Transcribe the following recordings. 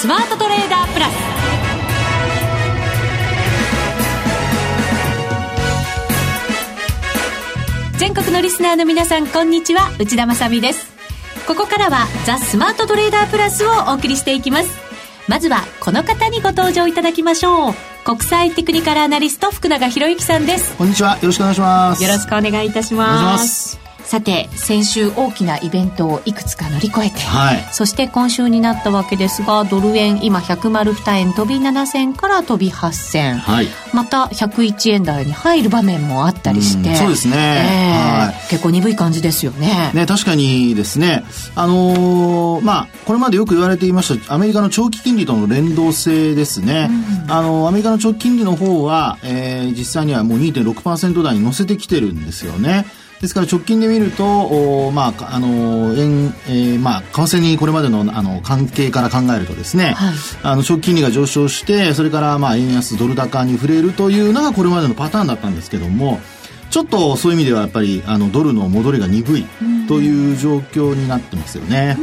スマートトレーダープラス。全国のリスナーの皆さんこんにちは。内田まさです。ここからはザ・スマートトレーダープラスをお送りしていきます。まずはこの方にご登場いただきましょう。国際テクニカルアナリスト福永博之さんです。こんにちは。よろしくお願いします。よろしくお願いいたしますさて先週大きなイベントをいくつか乗り越えて、はい、そして今週になったわけですがドル円今102円飛び7銭から飛び8銭、はい、また101円台に入る場面もあったりして、うそうですね、えー、はい、結構鈍い感じですよね。ね確かにですね。あのー、まあこれまでよく言われていましたアメリカの長期金利との連動性ですね、うん、あのアメリカの長期金利の方は、えー、実際にはもう2.6%台に乗せてきてるんですよねですから直近で見ると、おまあ、あの、円、えー、まあ、為替にこれまでの、あの、関係から考えるとですね、はい、あの、長期金利が上昇して、それから、まあ、円安ドル高に触れるというのがこれまでのパターンだったんですけども、ちょっとそういう意味ではやっぱりあのドルの戻りが鈍いという状況になってますよね。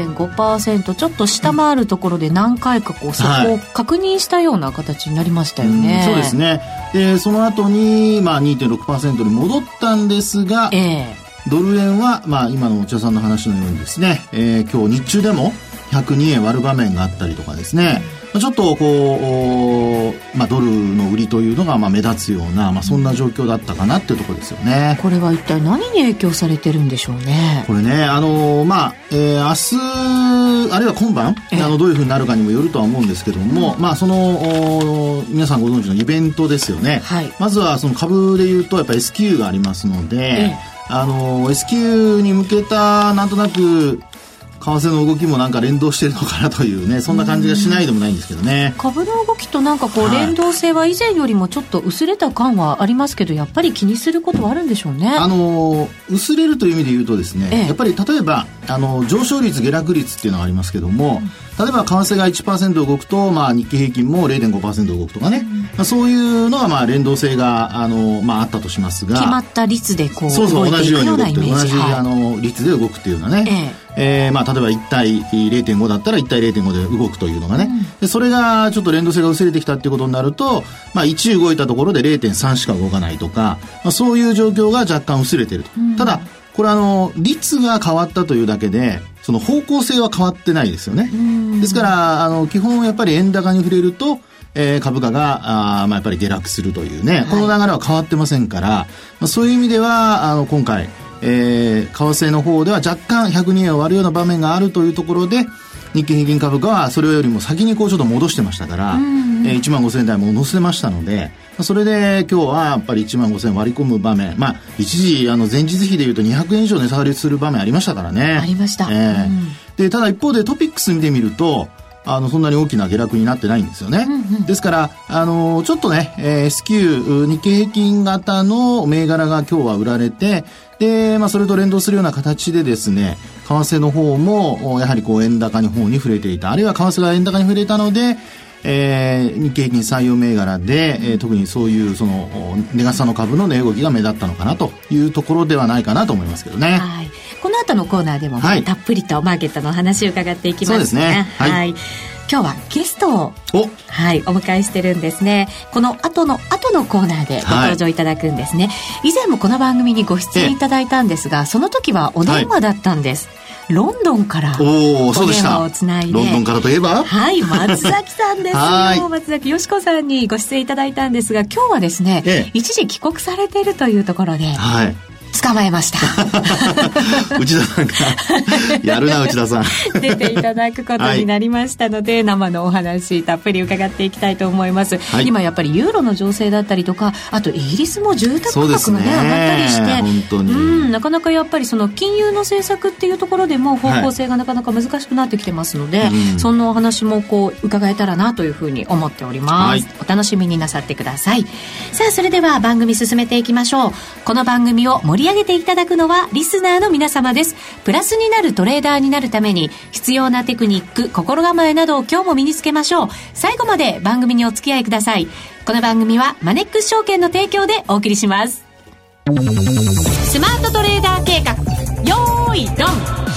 2.5%ちょっと下回るところで何回かこうそこを確認したような形になりましたよね。はい、そうですね。でその後にまあ2.6%に戻ったんですが、えー、ドル円はまあ今のお茶さんの話のようにですね、えー、今日日中でも102円割る場面があったりとかですね。うんちょっとこう、まあ、ドルの売りというのがまあ目立つような、まあ、そんな状況だったかなっていうところですよね。これは一体何に影響されてるんでしょうね。これね、あのまあ、えー、明日、あるいは今晩、あのどういうふうになるかにもよるとは思うんですけども、うん、まあ、その、皆さんご存知のイベントですよね。はい、まずはその株でいうと、やっぱり S q がありますので、あの S q に向けたなんとなく為替の動きもなんか連動してるのかなというねそんな感じがしないでもないんですけどね。株の動きとなんかこう連動性は以前よりもちょっと薄れた感はありますけどやっぱり気にすることはあるんでしょうね。あの薄れるという意味で言うとですね、ええ、やっぱり例えばあの上昇率下落率っていうのがありますけども、例えば為替が1%動くと、まあ、日経平均も0.5%動くとかね、うん、まあ、そういうのはまあ連動性があの、まあ、あったとしますが。決まった率でこうそうそう同じように動く同じ、はい、あの率で動くっていうのはね、ええ。えーまあ、例えば1対0.5だったら1対0.5で動くというのがね、うん、でそれがちょっと連動性が薄れてきたっていうことになると、まあ、1動いたところで0.3しか動かないとか、まあ、そういう状況が若干薄れてると、うん、ただこれあの率が変わったというだけでその方向性は変わってないですよね。ですから、あの、基本やっぱり円高に触れると、えー、株価が、あまあ、やっぱり下落するというね、はい、この流れは変わってませんから、まあ、そういう意味では、あの、今回、えー、為替の方では若干102円を割るような場面があるというところで、日経平均株価はそれよりも先にこうちょっと戻してましたから、うんえー、1万5000円台も乗せましたので、それで今日はやっぱり1万5000円割り込む場面、まあ、一時あの前日比でいうと200円以上値下がりする場面ありましたからね。ありました。えー、うん、でただ一方でトピックス見てみると、あの、そんなに大きな下落になってないんですよね。うんうん、ですから、あの、ちょっとね、えー、S q 日経平均型の銘柄が今日は売られて、で、まあ、それと連動するような形でですね、為替の方も、やはりこう、円高の方に触れていた。あるいは為替が円高に触れたので、えー、日経平均採用銘柄で、えー、特にそういうその値傘の株の値動きが目立ったのかなというところではないかなと思いますけどね。はい、この後のコーナーでも、はい、たっぷりとマーケットの話を伺っていきます、ね、そうですね。はい、はい今日はゲストをはい、お迎えしてるんですね。この後の後のコーナーでご登場いただくんですね。はい、以前もこの番組にご出演いただいたんですが、その時はお電話だったんです。はいロンドンからお電話をつないで。ロンドンからといえば？はい松崎さんですよ。松崎よしこさんにご出演いただいたんですが今日はですね、ええ、一時帰国されているというところで、はい、捕まえました。内田さんがやるな内田さん。出ていただくことになりましたので、はい、生のお話たっぷり伺っていきたいと思います、はい、今やっぱりユーロの情勢だったりとかあとイギリスも住宅価格がね、ね、上がったりして本当に、うん、なかなかやっぱりその金融の政策っていうところでも方向性がなかなか難しくなってきてますので、はい、そんなお話もこう伺えたらなというふうに思っております、お楽しみになさってください。さあそれでは番組進めていきましょう。この番組を盛りり上げていただくのはリスナーの皆様です。プラスになるトレーダーになるために必要なテクニック、心構えなどを今日も身につけましょう。最後まで番組にお付き合いください。この番組はマネックス証券の提供でお送りします。スマートトレーダー計画、よーい、ドン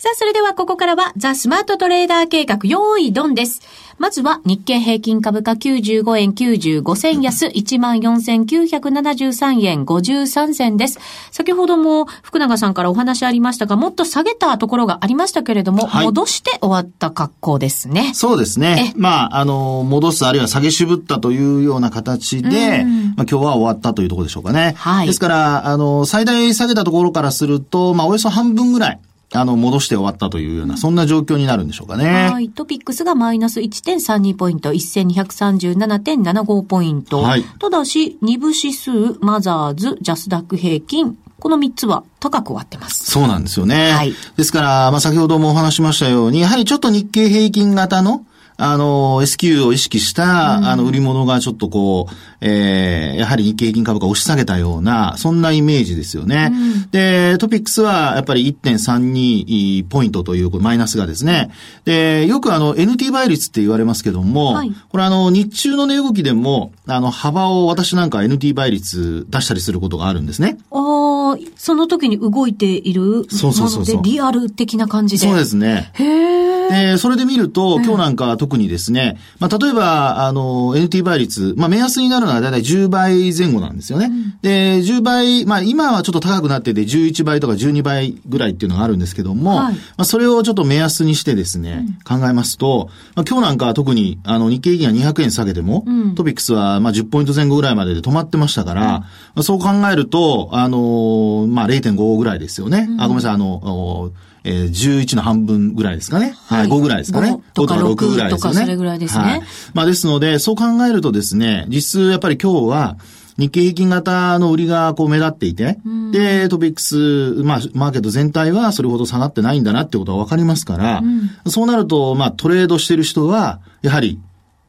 さあ、それれではここからはザ・スマートトレーダー計画用意ドンです。まずは日経平均株価95円95銭安14,973円53銭です。先ほども福永さんからお話ありましたが、もっと下げたところがありましたけれども、はい、戻して終わった格好ですね。そうですね。まあ、あの、戻すあるいは下げ渋ったというような形で、まあ今日は終わったというところでしょうかね。はい。ですから、あの、最大下げたところからすると、まあおよそ半分ぐらい、あの、戻して終わったというような、そんな状況になるんでしょうかね。はい。トピックスがマイナス1.32ポイント、1237.75ポイント。はい。ただし、二部指数、マザーズ、ジャスダック平均、この3つは高く終わってます。そうなんですよね。はい。ですから、まあ、先ほどもお話しましたように、やはりちょっと日経平均型の、あの、S q を意識した、うん、あの、売り物がちょっとこう、えー、やはり日経平均株価を押し下げたような、そんなイメージですよね。うん、で、トピックスはやっぱり1.32ポイントというマイナスがですね。で、よくあの、NT 倍率って言われますけども、はい、これあの、日中の値動きでも、あの、幅を私なんか NT 倍率出したりすることがあるんですね。ああ、その時に動いているそうそうそうそう。リアル的な感じで。そうですね。へえ。で、それで見ると、今日なんか特にですね、まあ、例えば、あの、NT 倍率、まあ、目安になるのはだいたい10倍前後なんですよね。うん、で、10倍、まあ、今はちょっと高くなってて、11倍とか12倍ぐらいっていうのがあるんですけども、はい、まあ、それをちょっと目安にしてですね、うん、考えますと、まあ、今日なんかは特に、あの、日経平均が200円下げても、うん、トピックスは、まあ、10ポイント前後ぐらいまでで止まってましたから、まあ、そう考えると、あの、まあ、0.5ぐらいですよね。あ、ごめんなさい、あの、えー、11の半分ぐらいですかね。はい、5ぐらいですかね。5とか6ぐらいですよね。とかそれぐらいですね。はい。まあですので、そう考えるとですね、実質やっぱり今日は、日経平均型の売りがこう目立っていて、で、トピックス、まあ、マーケット全体はそれほど下がってないんだなってことはわかりますから、うん、そうなると、まあ、トレードしてる人は、やはり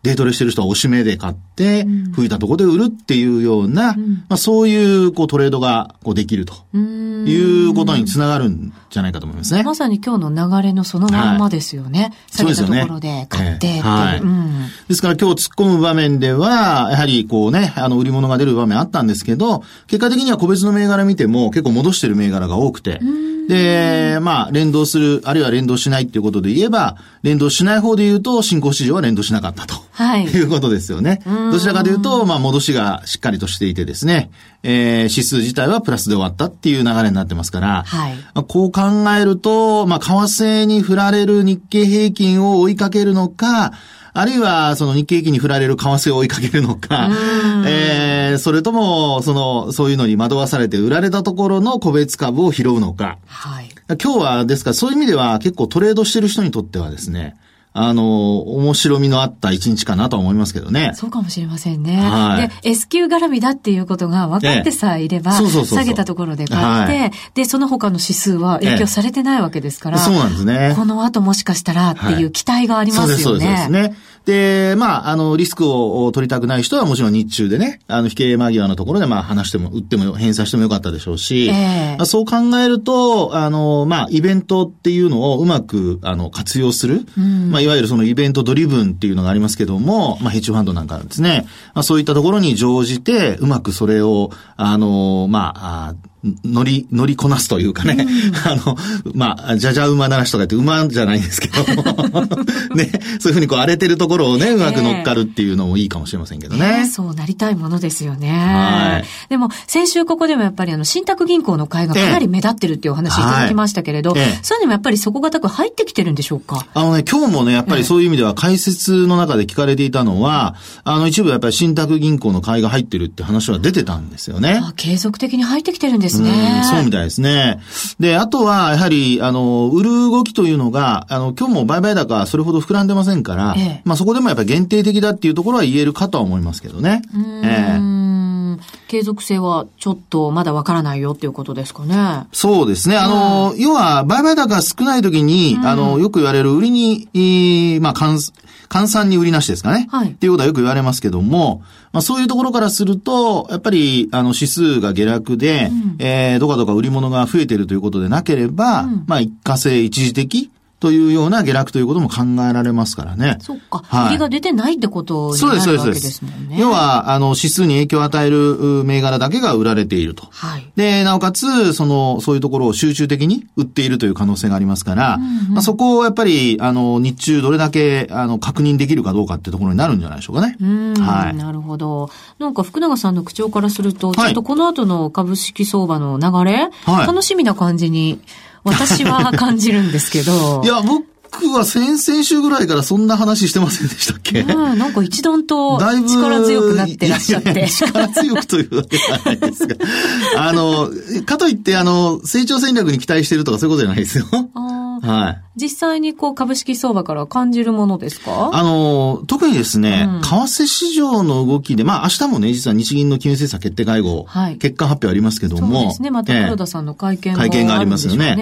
デートレしてる人はおしめで買って、吹いたところで売るっていうような、うん、まあそういうこうトレードがこうできるということにつながるんじゃないかと思いますね。まさに今日の流れのそのまんまですよね。はい、下げたところで買って。はい、ですから今日突っ込む場面では、やはりこうね、あの売り物が出る場面あったんですけど、結果的には個別の銘柄見ても結構戻してる銘柄が多くて、で、まあ連動する、あるいは連動しないっていうことで言えば、連動しない方で言うと、新興市場は連動しなかったと。はい。いうことですよね。どちらかというと、まあ、戻しがしっかりとしていてですね、えー、指数自体はプラスで終わったっていう流れになってますから、はい。こう考えると、まあ、為替に振られる日経平均を追いかけるのか、あるいは、その日経平均に振られる為替を追いかけるのか、えー、それとも、その、そういうのに惑わされて売られたところの個別株を拾うのか。はい。今日は、ですから、そういう意味では結構トレードしてる人にとってはですね、あの、面白みのあった一日かなと思いますけどね。そうかもしれませんね。はい、で、S q 絡みだっていうことが分かってさえいれば、下げたところで買って、はい、で、その他の指数は影響されてないわけですから、そうなんですね。この後もしかしたらっていう期待がありますよね。そうですね。で、まあ、あの、リスクを取りたくない人はもちろん日中でね、あの、引け間際のところで、まあ、話しても、売っても、返済してもよかったでしょうし、えー、そう考えると、あの、まあ、イベントっていうのをうまく、あの、活用する、うん、まあ、いわゆるそのイベントドリブンっていうのがありますけども、まあ、ヘッジファンドなんかですね、まあ、そういったところに乗じて、うまくそれを、あの、まあ、乗り、乗りこなすというかね、うん、あの、まあ、じゃじゃ馬ならしとか言って馬じゃないんですけど、ね、そういうふうにこう荒れてるところをね、うまく乗っかるっていうのもいいかもしれませんけどね。えー、そうなりたいものですよね。はい。でも、先週ここでもやっぱりあの、信託銀行の会がかなり目立ってるっていうお話い。ただきましたけれど、えーはい、そういうのもやっぱり底堅く入ってきてるんでしょうか？あのね、今日もね、やっぱりそういう意味では解説の中で聞かれていたのは、あの、一部やっぱり信託銀行の会が入ってるって話は出てたんですよね。あ継続的に入ってきてるんですね。そうみたいですね。で、あとは、やはり、あの、売る動きというのが、あの、今日も売買高それほど膨らんでませんから、ええ、まあそこでもやっぱり限定的だっていうところは言えるかとは思いますけどね。ええ継続性はちょっとまだわからないよっていうことですかね。そうですね。あの、要は、売買高が少ない時に、あの、よく言われる売りに、まあ、換算に売りなしですかね。はい。っていうことはよく言われますけども、まあそういうところからすると、やっぱり、あの、指数が下落で、うん、えー、どかどか売り物が増えているということでなければ、うん、まあ一過性一時的、というような下落ということも考えられますからね。そっか。はい、売りが出てないってことになるわけですもんね。要は、あの、指数に影響を与える銘柄だけが売られていると。はい。で、なおかつ、その、そういうところを集中的に売っているという可能性がありますから、うんうん、まあ、そこをやっぱり、あの、日中どれだけ、あの、確認できるかどうかってところになるんじゃないでしょうかね。はい。なるほど。なんか福永さんの口調からすると、ちょっとこの後の株式相場の流れ、はい、楽しみな感じに私は感じるんですけど。いや、僕は先々週ぐらいからそんな話してませんでしたっけ、うん、なんか一段と力強くなってらっしゃって。力強くというわけではないですが。あの、かといって、あの、成長戦略に期待してるとかそういうことじゃないですよ。はい。実際にこう株式相場から感じるものですか？あの、特にですね、うん、為替市場の動きで、まあ明日もね、実は日銀の金融政策決定会合、はい、結果発表ありますけども。そうですね、また黒田さんの会見も、会見がありますよね。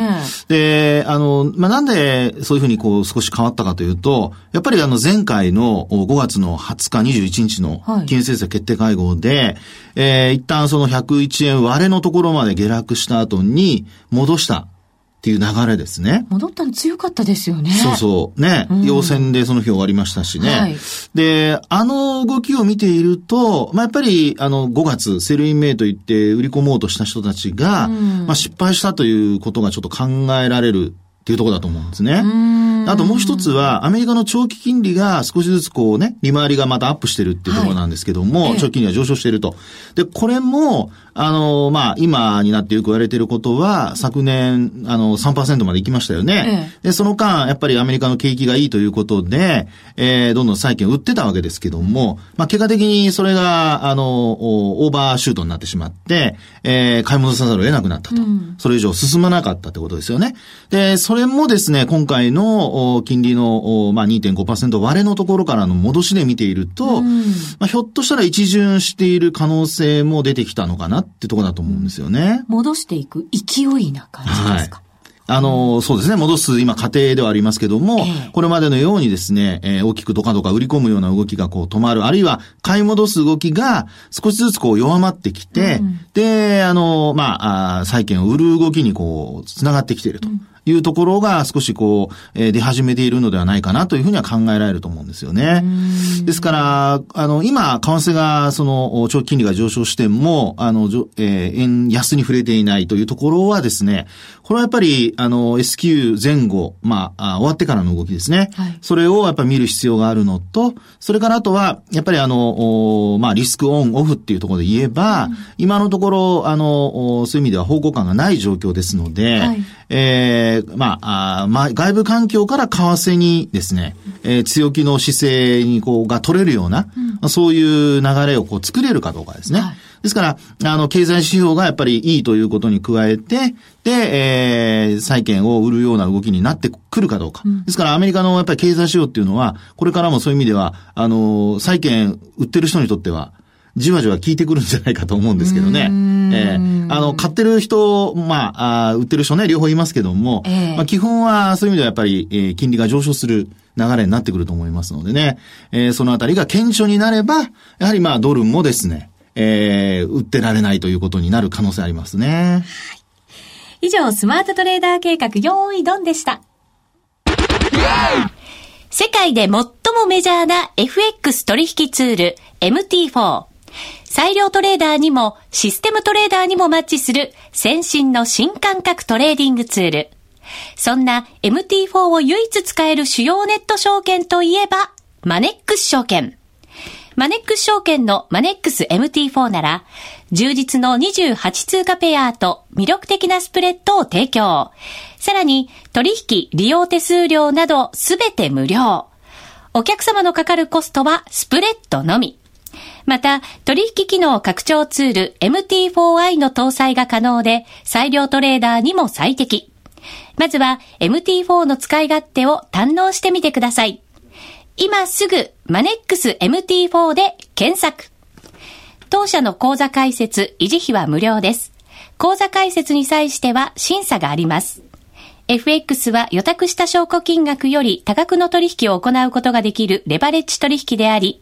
で、あの、まあなんでそういうふうにこう少し変わったかというと、やっぱりあの前回の5月の20日21日の金融政策決定会合で、はい、えー、一旦その101円割れのところまで下落した後に戻した。っていう流れですね。戻ったの強かったですよね。そうそう。ね。うん、陽線でその日終わりましたしね。はい、で、あの動きを見ていると、まあ、やっぱり、あの、5月、 Sell in May と言って売り込もうとした人たちが、うん、まあ、失敗したということがちょっと考えられるっていうところだと思うんですね。あともう一つは、アメリカの長期金利が少しずつこうね、利回りがまたアップしてるっていうところなんですけども、はい、長期金利が上昇していると。で、これも、あの、まあ、今になってよく言われていることは、昨年、あの、3%まで行きましたよね。で、その間、やっぱりアメリカの景気がいいということで、えー、どんどん債券を売ってたわけですけども、まあ、結果的にそれが、あの、オーバーシュートになってしまって、えー、買い戻さざるを得なくなったと。うん、それ以上進まなかったってことですよね。で、それもですね、今回の金利の、まあ、2.5%割れのところからの戻しで見ていると、うん、まあ、ひょっとしたら一巡している可能性も出てきたのかなってとこだと思うんですよね。戻していく勢いな感じですか、はい。あの、そうですね、戻す今過程ではありますけども、えー、これまでのようにですね、えー、大きくドカドカ売り込むような動きがこう止まる、あるいは買い戻す動きが少しずつこう弱まってきて、うん、で、あの、まあ、あ債券を売る動きにこう、繋がってきていると。うんいうところが少しこう、えー、出始めているのではないかなというふうには考えられると思うんですよね。ですから、あの、今、為替が、その、長期金利が上昇しても、あの、えー、円安に触れていないというところはですね、これはやっぱり、あの、S q 前後、まあ、終わってからの動きですね。はい、それをやっぱり見る必要があるのと、それからあとは、やっぱりあの、まあ、リスクオン、オフっていうところで言えば、うん、今のところ、あの、そういう意味では方向感がない状況ですので、はい、えー、まあ、あまあ、外部環境から為替にですね、えー、強気の姿勢にこう、が取れるような、うん、そういう流れをこう作れるかどうかですね。はいですから、あの、経済指標がやっぱりいいということに加えて、で、えー、債券を売るような動きになってくるかどうか。うん、ですから、アメリカのやっぱり経済指標っていうのは、これからもそういう意味では、あの、債券売ってる人にとっては、じわじわ効いてくるんじゃないかと思うんですけどね。えー、あの、買ってる人、まあ、あ売ってる人ね、両方いますけども、えー、まあ、基本はそういう意味ではやっぱり、えー、金利が上昇する流れになってくると思いますのでね、えー、そのあたりが顕著になれば、やはりまあ、ドルもですね、えー、売ってられないということになる可能性ありますね。以上、スマートトレーダー計画、用意ドンでした。世界で最もメジャーな FX 取引ツール MT4。裁量トレーダーにもシステムトレーダーにもマッチする先進の新感覚トレーディングツール。そんな MT4 を唯一使える主要ネット証券といえば、マネックス証券。マネックス証券のマネックス MT4 なら、充実の28通貨ペアと魅力的なスプレッドを提供。さらに、取引、利用手数料などすべて無料。お客様のかかるコストはスプレッドのみ。また、取引機能拡張ツール MT4i の搭載が可能で、裁量トレーダーにも最適。まずは MT4 の使い勝手を堪能してみてください。今すぐマネックス MT4 で検索。当社の口座開設、維持費は無料です。口座開設に際しては審査があります。FX は予託した証拠金額より多額の取引を行うことができるレバレッジ取引であり、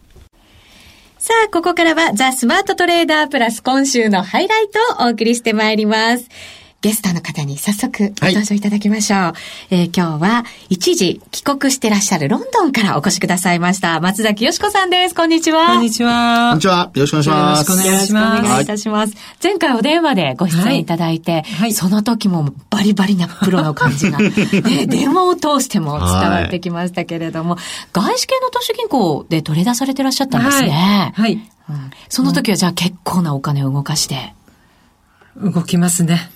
さあ、ここからはザ・スマートトレーダープラス今週のハイライトをお送りしてまいります。ゲストの方に早速ご登場いただきましょう。はい、えー、今日は一時帰国してらっしゃるロンドンからお越しくださいました。松崎よしこさんです。こんにちは。こんにちは。こんにちは。よろしくお願いします。よろしくお願いします。お願いいたします。前回お電話でご出演いただいて、はい、その時もバリバリなプロの感じが、ね、電話を通しても伝わってきましたけれども、外資系の投資銀行で取り出されてらっしゃったんですね。はい。うん、その時はじゃあ結構なお金を動かして。動きますね。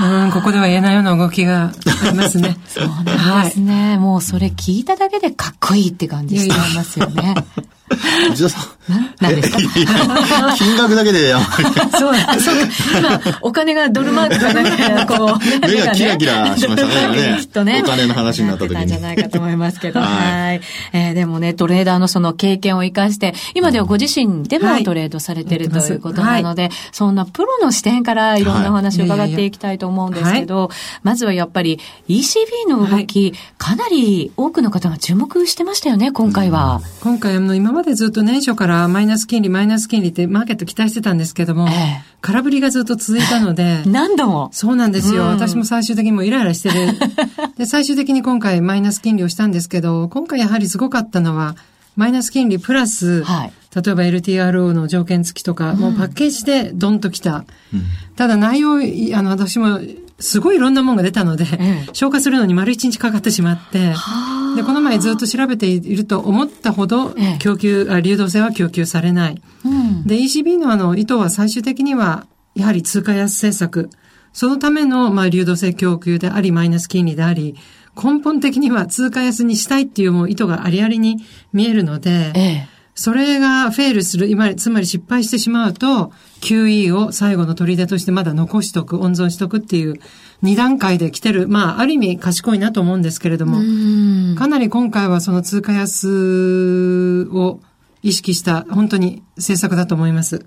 うん、ここでは言えないような動きがありますね。そうなんですね、はい、もうそれ聞いただけでかっこいいって感じしますよね。内田さん。何ですか？金額だけで、そうだ、そう今、お金がドルマークがなんか、こう、目がキラキラしましたね、きっとね。お金の話になった時に。んじゃないかと思いますけど。はい。えー、でもね、トレーダーのその経験を生かして、今ではご自身でもトレードされてるということなので、そんなプロの視点からいろんなお話を伺っていきたいと思うんですけど、まずはやっぱり ECB の動き、かなり多くの方が注目してましたよね、今回は。今回、あの、今までずっと年初からマイナス金利、マイナス金利ってマーケット期待してたんですけども、ええ、空振りがずっと続いたので。何度もそうなんですよ。うん、私も最終的にもイライラしてる。で、最終的に今回マイナス金利をしたんですけど、今回やはりすごかったのは、マイナス金利プラス、はい、例えば LTRO の条件付きとか、もうパッケージでドンときた。うん、ただ内容、あの、私もすごいいろんなものが出たので、消化するのに丸一日かかってしまって、で、この前ずっと調べていると思ったほど供給、あ流動性は供給されない。うん、で、ECB のあの意図は最終的には、やはり通貨安政策。そのための、まあ、流動性供給であり、マイナス金利であり、根本的には通貨安にしたいっていうもう意図がありありに見えるので、ええそれがフェールする、今、つまり失敗してしまうと、QE を最後の砦としてまだ残しとく、温存しとくっていう二段階で来てる。まあ、ある意味賢いなと思うんですけれども、かなり今回はその通貨安を意識した本当に政策だと思います。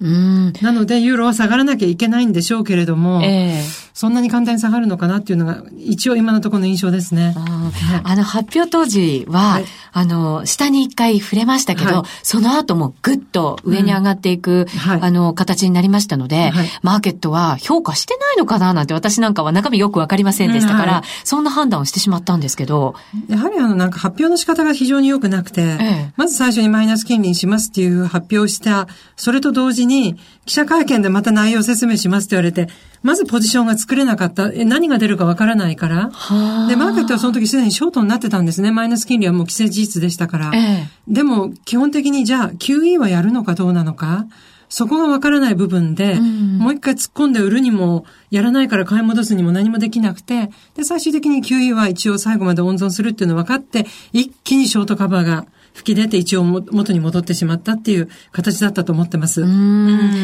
なので、ユーロは下がらなきゃいけないんでしょうけれども、えー、そんなに簡単に下がるのかなっていうのが、一応今のところの印象ですね。ああの、発表当時は、はい、あの、下に一回触れましたけど、はい、その後もぐっと上に上がっていく、うん。はい、あの、形になりましたので、マーケットは評価してないのかななんて私なんかは中身よくわかりませんでしたから、うん、そんな判断をしてしまったんですけど。やはりあの、なんか発表の仕方が非常に良くなくて、ええ、まず最初にマイナス金利にしますっていう発表をしたそれと同時に、記者会見でまた内容説明しますって言われて、まずポジションが作れなかった。え、何が出るかわからないから。で、マーケットはその時すでにショートになってたんですね。マイナス金利はもう既成事実でしたから。ええ、でも、基本的にじゃあ、QE はやるのかどうなのか。そこがわからない部分で、うん、もう一回突っ込んで売るにも、やらないから買い戻すにも何もできなくて、で、最終的に QE は一応最後まで温存するっていうの分かって、一気にショートカバーが吹き出て一応元に戻ってしまったっていう形だったと思ってます。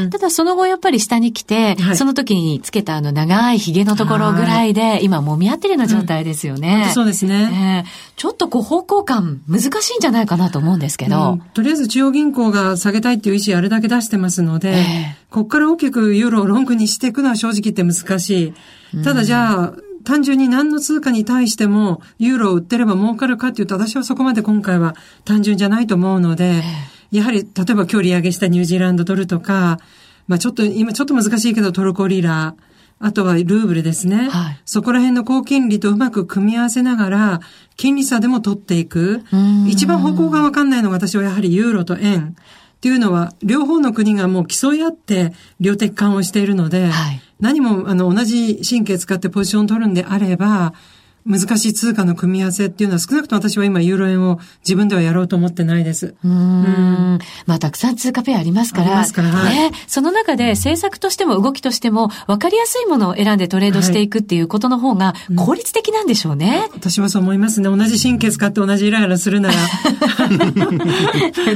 ただその後やっぱり下に来て、はい、その時につけたあの長い髭のところぐらいで、今揉み合ってるような状態ですよね。うん、そうですね、えー、ちょっとこう方向感難しいんじゃないかなと思うんですけど。うん、とりあえず中央銀行が下げたいっていう意思あれだけ出してますので、えー、ここから大きくユーロをロングにしていくのは正直言って難しい。ただじゃあ、単純に何の通貨に対してもユーロを売ってれば儲かるかっていうと私はそこまで今回は単純じゃないと思うので、やはり例えば今日利上げしたニュージーランドドルとか、まあちょっと今ちょっと難しいけどトルコリラ、あとはルーブルですね。はい、そこら辺の高金利とうまく組み合わせながら、金利差でも取っていく。一番方向がわかんないのが私はやはりユーロと円。っていうのは、両方の国がもう競い合って量的緩和しているので、はい、何もあの同じ神経使ってポジションを取るんであれば、難しい通貨の組み合わせっていうのは少なくとも私は今ユーロ円を自分ではやろうと思ってないです。うんうんまあたくさん通貨ペアありますから。ありますから。はい、ね。その中で政策としても動きとしても分かりやすいものを選んでトレードしていくっていうことの方が効率的なんでしょうね。うん、私はそう思いますね。同じ神経使って同じイライラするなら。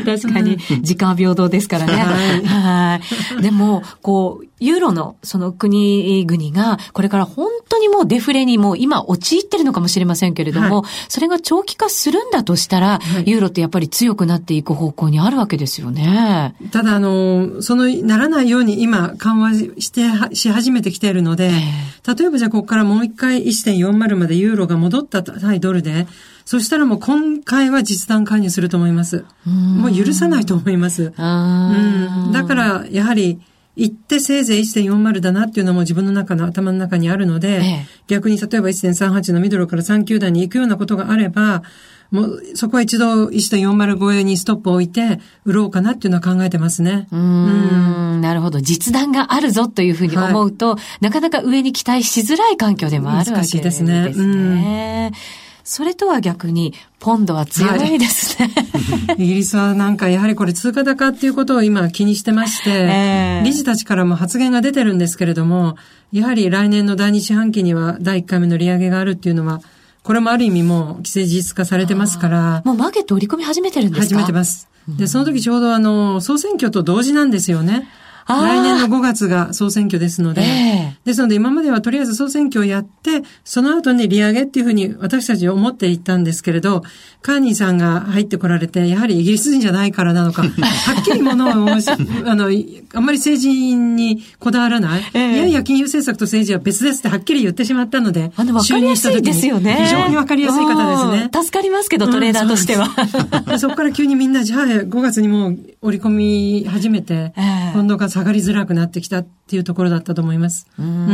確かに時間は平等ですからね。はい。はい。でも、こう、ユーロのその国々が、これから本当にもうデフレにもう今陥ってるのかもしれませんけれども、はい、それが長期化するんだとしたら、はい、ユーロってやっぱり強くなっていく方向にあるわけですよね。ただ、あの、その、ならないように今緩和して、し始めてきているので、例えばじゃあここからもう一回1.40までユーロが戻った対ドルで、そしたらもう今回は実弾介入すると思います。もう許さないと思います。うん、だから、やはり、行ってせいぜい1.40だなっていうのも自分の中の頭の中にあるので、ええ、逆に例えば1.38のミドルから3球団に行くようなことがあれば、もう、そこは一度1.40超えにストップを置いて、売ろうかなっていうのは考えてますね。うんうん、なるほど。実弾があるぞというふうに思うと、はい、なかなか上に期待しづらい環境でもあるわけですね。難しいですね。うんそれとは逆に、ポンドは強いですね、はい、イギリスはなんかやはりこれ通貨高っていうことを今気にしてまして、えー、理事たちからも発言が出てるんですけれども、やはり来年の第二四半期には第1回目の利上げがあるっていうのは、これもある意味もう既成事実化されてますから。もうマーケット織り込み始めてるんですか？始めてます。で、その時ちょうどあの、総選挙と同時なんですよね。来年の5月が総選挙ですので、えー、ですので今まではとりあえず総選挙をやって、その後に利上げっていうふうに私たち思っていたんですけれど、カーニーさんが入ってこられて、やはりイギリス人じゃないからなのか、はっきりも のを、あの、あんまり政治にこだわらない、えー、いやいや金融政策と政治は別ですってはっきり言ってしまったので、あの、わかりやすいですよね。非常にわかりやすい方ですね。助かりますけど、トレーダーとしては。うん、そこから急にみんな、じゃあ5月にもう織り込み始めて、えー、今度が下がりづらくなってきたっていうところだったと思います。うんう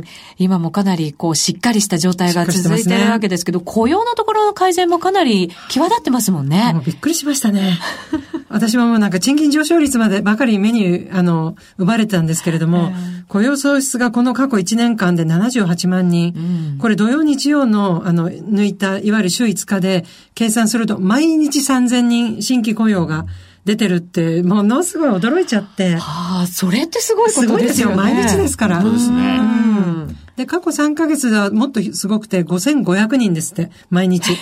ん今もかなりこうしっかりした状態が続いてるわけですけど、ね、雇用のところの改善もかなり際立ってますもんね。びっくりしましたね。私ももうなんか賃金上昇率までばかり目に、あの、生まれてたんですけれども、雇用創出がこの過去1年間で78万人、うん、これ土曜日曜の、あの、抜いた、いわゆる週5日で計算すると、毎日3000人新規雇用が、出てるって、ものすごい驚いちゃって。はあ、それってすごいことですよね。すごいですよ。毎日ですから。そうですね。うん。で、過去3ヶ月ではもっとすごくて5500人ですって、毎日。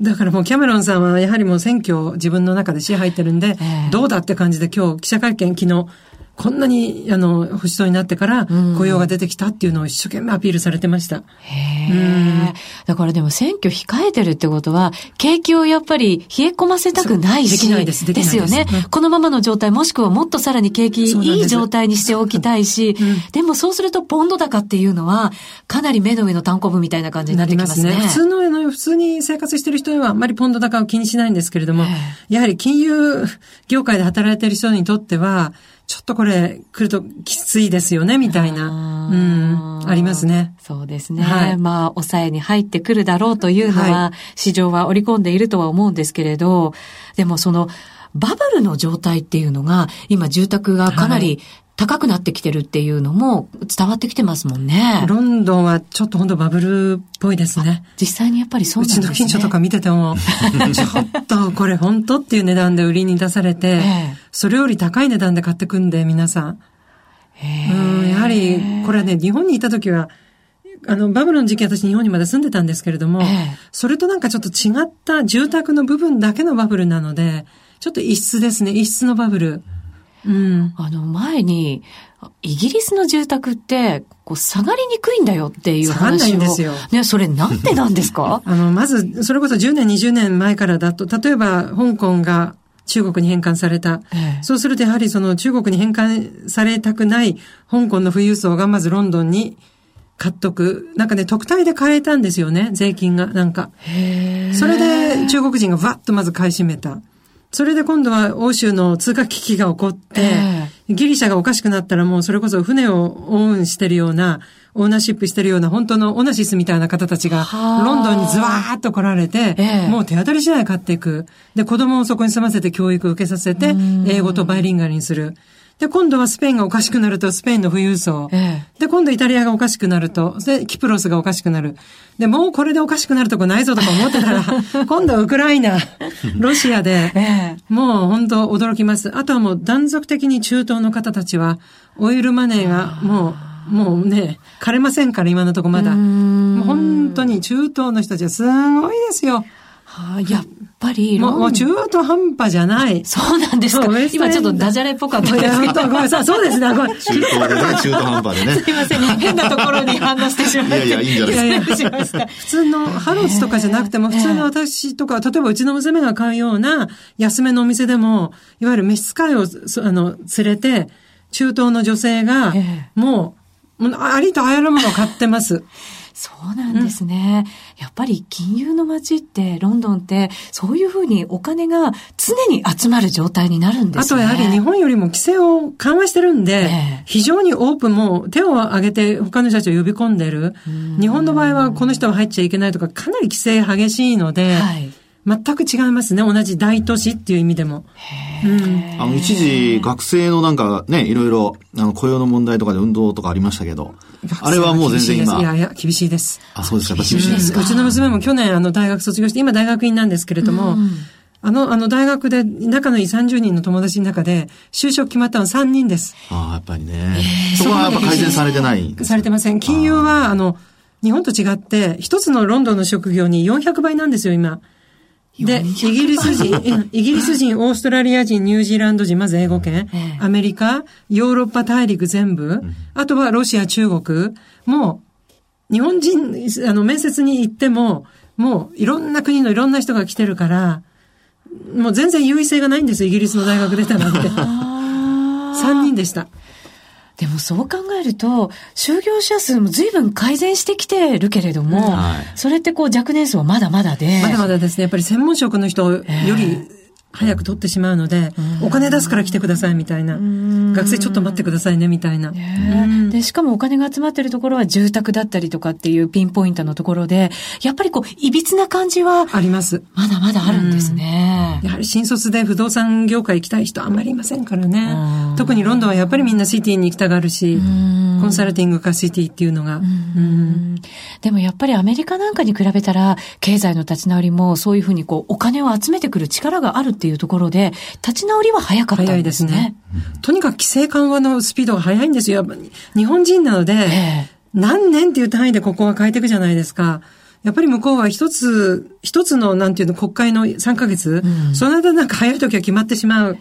だからもうキャメロンさんはやはりもう選挙を自分の中で支配ってるんで、えー、どうだって感じで今日記者会見昨日こんなに、あの、保守層になってから雇用が出てきたっていうのを一生懸命アピールされてました。へえ。だからでも選挙控えてるってことは、景気をやっぱり冷え込ませたくないし。できないです、できないです。ですよね、うん、このままの状態、もしくはもっとさらに景気いい状態にしておきたいし、でうん、でもそうするとポンド高っていうのは、かなり目の上の単行部みたいな感じになってきますね。すね普通の、普通に生活してる人はあんまりポンド高を気にしないんですけれども、やはり金融業界で働いている人にとっては、ちょっとこれ来るときついですよね、みたいな。うん、ありますね。そうですね。はい、まあ、抑えに入ってくるだろうというのは、市場は織り込んでいるとは思うんですけれど、でもその、バブルの状態っていうのが、今住宅がかなり高くなってきてるっていうのも伝わってきてますもんね。ロンドンはちょっと本当バブルっぽいですね。実際にやっぱりそうなんですね。うちの近所とか見てても、ちょっとこれ本当っていう値段で売りに出されて、ええ、それより高い値段で買ってくんで皆さん。うんやはり、これはね、日本にいた時は、あの、バブルの時期私日本にまだ住んでたんですけれども、ええ、それとなんかちょっと違った住宅の部分だけのバブルなので、ちょっと異質ですね、異質のバブル。うん、あの前に、イギリスの住宅って、こう、下がりにくいんだよっていう話を。下がんないんですよ。ね、それなんでなんですか？あの、まず、それこそ10年、20年前からだと、例えば、香港が中国に返還された。ええ、そうするとやはりその中国に返還されたくない香港の富裕層がまずロンドンに買っとく。なんかね、特待で買えたんですよね、税金が、なんか。それで中国人がわっとまず買い占めた。それで今度は欧州の通貨危機が起こって、えー、ギリシャがおかしくなったらもうそれこそ船をオーンしてるような、オーナーシップしてるような本当のオナシスみたいな方たちが、ロンドンにズワーッと来られて、えー、もう手当たり次第買っていく。で、子供をそこに住ませて教育を受けさせて、英語とバイリンガルにする。で、今度はスペインがおかしくなると、スペインの富裕層。ええ、で、今度イタリアがおかしくなると、で、キプロスがおかしくなる。で、もうこれでおかしくなるとこないぞとか思ってたら、今度はウクライナ、ロシアで、ええ、もう本当驚きます。あとはもう断続的に中東の方たちは、オイルマネーがもう、もうね、枯れませんから、今のとこまだ。もう本当に中東の人たちはすごいですよ。はあ、やっぱり、もう中途半端じゃない。そうなんですか。今ちょっとダジャレっぽかったですけど。ごめんなさい、そうですね。中途でね、中途半端でね。すいません、ね、変なところに反応してしまって。いやいや、いいんじゃないですか。普通のハローズとかじゃなくても、普通の私とか、例えばうちの娘が買うような安めのお店でも、いわゆる召使いを、あの、連れて、中東の女性が、もう、ありとあらゆるものを買ってます。そうなんですね、うん、やっぱり金融の街って、ロンドンって、そういうふうにお金が常に集まる状態になるんですね。あとやはり日本よりも規制を緩和してるんで、えー、非常にオープンも手を挙げて他の人たちを呼び込んでる。日本の場合はこの人は入っちゃいけないとか、かなり規制激しいので、はい全く違いますね。同じ大都市っていう意味でも。うん、あの、一時、学生のなんかね、いろいろ、あの、雇用の問題とかで運動とかありましたけど、あれはもう全然今。いやいや、厳しいです。あ、そうですか、厳しいですか。うちの娘も去年、あの、大学卒業して、今大学院なんですけれども、うんあの、あの、大学で、仲のいい30人の友達の中で、就職決まったの3人です。ああ、やっぱりね。そこはやっぱ改善されてない、されてません。金融は、あの、日本と違って、一つのロンドンの職業に400倍なんですよ、今。で、イギリス人、イギリス人、オーストラリア人、ニュージーランド人、まず英語圏、アメリカ、ヨーロッパ大陸全部、あとはロシア、中国、もう、日本人、あの、面接に行っても、もう、いろんな国のいろんな人が来てるから、もう全然優位性がないんですイギリスの大学出たなんて。3人でした。でもそう考えると、就業者数も随分改善してきてるけれども、はい、それってこう若年層はまだまだで。まだまだですね。やっぱり専門職の人より早く取ってしまうので、お金出すから来てくださいみたいな。学生ちょっと待ってくださいねみたいな。で、しかもお金が集まってるところは住宅だったりとかっていうピンポイントのところで、やっぱりこう、いびつな感じは。あります。まだまだあるんですね。やはり新卒で不動産業界行きたい人あんまりいませんからね。特にロンドンはやっぱりみんなシティに行きたがるし、コンサルティングかシティっていうのが。でもやっぱりアメリカなんかに比べたら、経済の立ち直りもそういうふうにこう、お金を集めてくる力があるっていうところで、立ち直りは早かったんですね。早いですね。とにかく規制緩和のスピードが速いんですよ。日本人なので、えー、何年っていう単位でここは変えていくじゃないですか。やっぱり向こうは一つ、一つの、なんていうの、国会の3ヶ月、うん、その間なんか早い時は決まってしまう。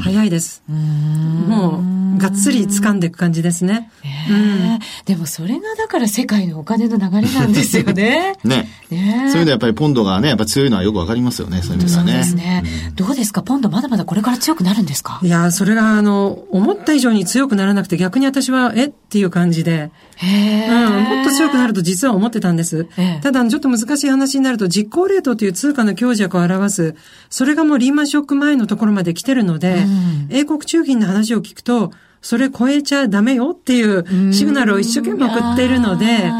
早いです。もう、がっつり掴んでいく感じですね。うん、でもそれがだから世界のお金の流れなんですよね。ね。ねそういうのやっぱりポンドがね、やっぱ強いのはよくわかりますよね、そういう意味ではね。そうですね、うん。どうですか？ポンドまだまだこれから強くなるんですか？いや、それがあの、思った以上に強くならなくて逆に私は、え？っていう感じで。へうん、もっと強くなると実は思ってたんです。ただ、ちょっと難しい話になると、実行レートという通貨の強弱を表す、それがもうリーマンショック前のところまで来てるので、うん、英国中銀の話を聞くと、それ超えちゃダメよっていうシグナルを一生懸命送っているので、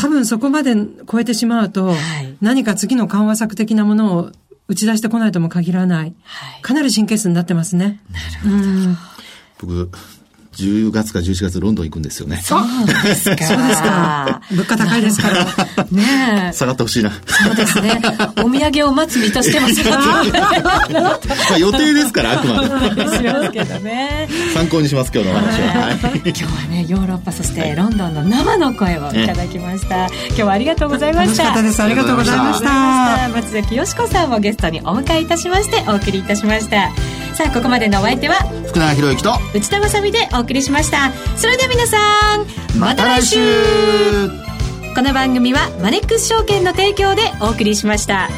多分そこまで超えてしまうと、はい、何か次の緩和策的なものを打ち出してこないとも限らない。はい、かなり神経質になってますね。なるほど。うん僕、10月か11月ロンドン行くんですよね。そうですか。そうですか。物価高いですから。ね下がってほしいな。そうですね。お土産を待つ身としてもまあ予定ですから、あくまで。しますけどね。参考にします、今日のお話は。今日はね、ヨーロッパ、そしてロンドンの生の声をいただきました。今日はありがとうございました。楽しかったです。ありがとうございました。松崎よしこさんをゲストにお迎えいたしまして、お送りいたしました。さあここまでのお相手は福永博之と内田まさみでお送りしました。それでは皆さんまた来週。この番組はマネックス証券の提供でお送りしました。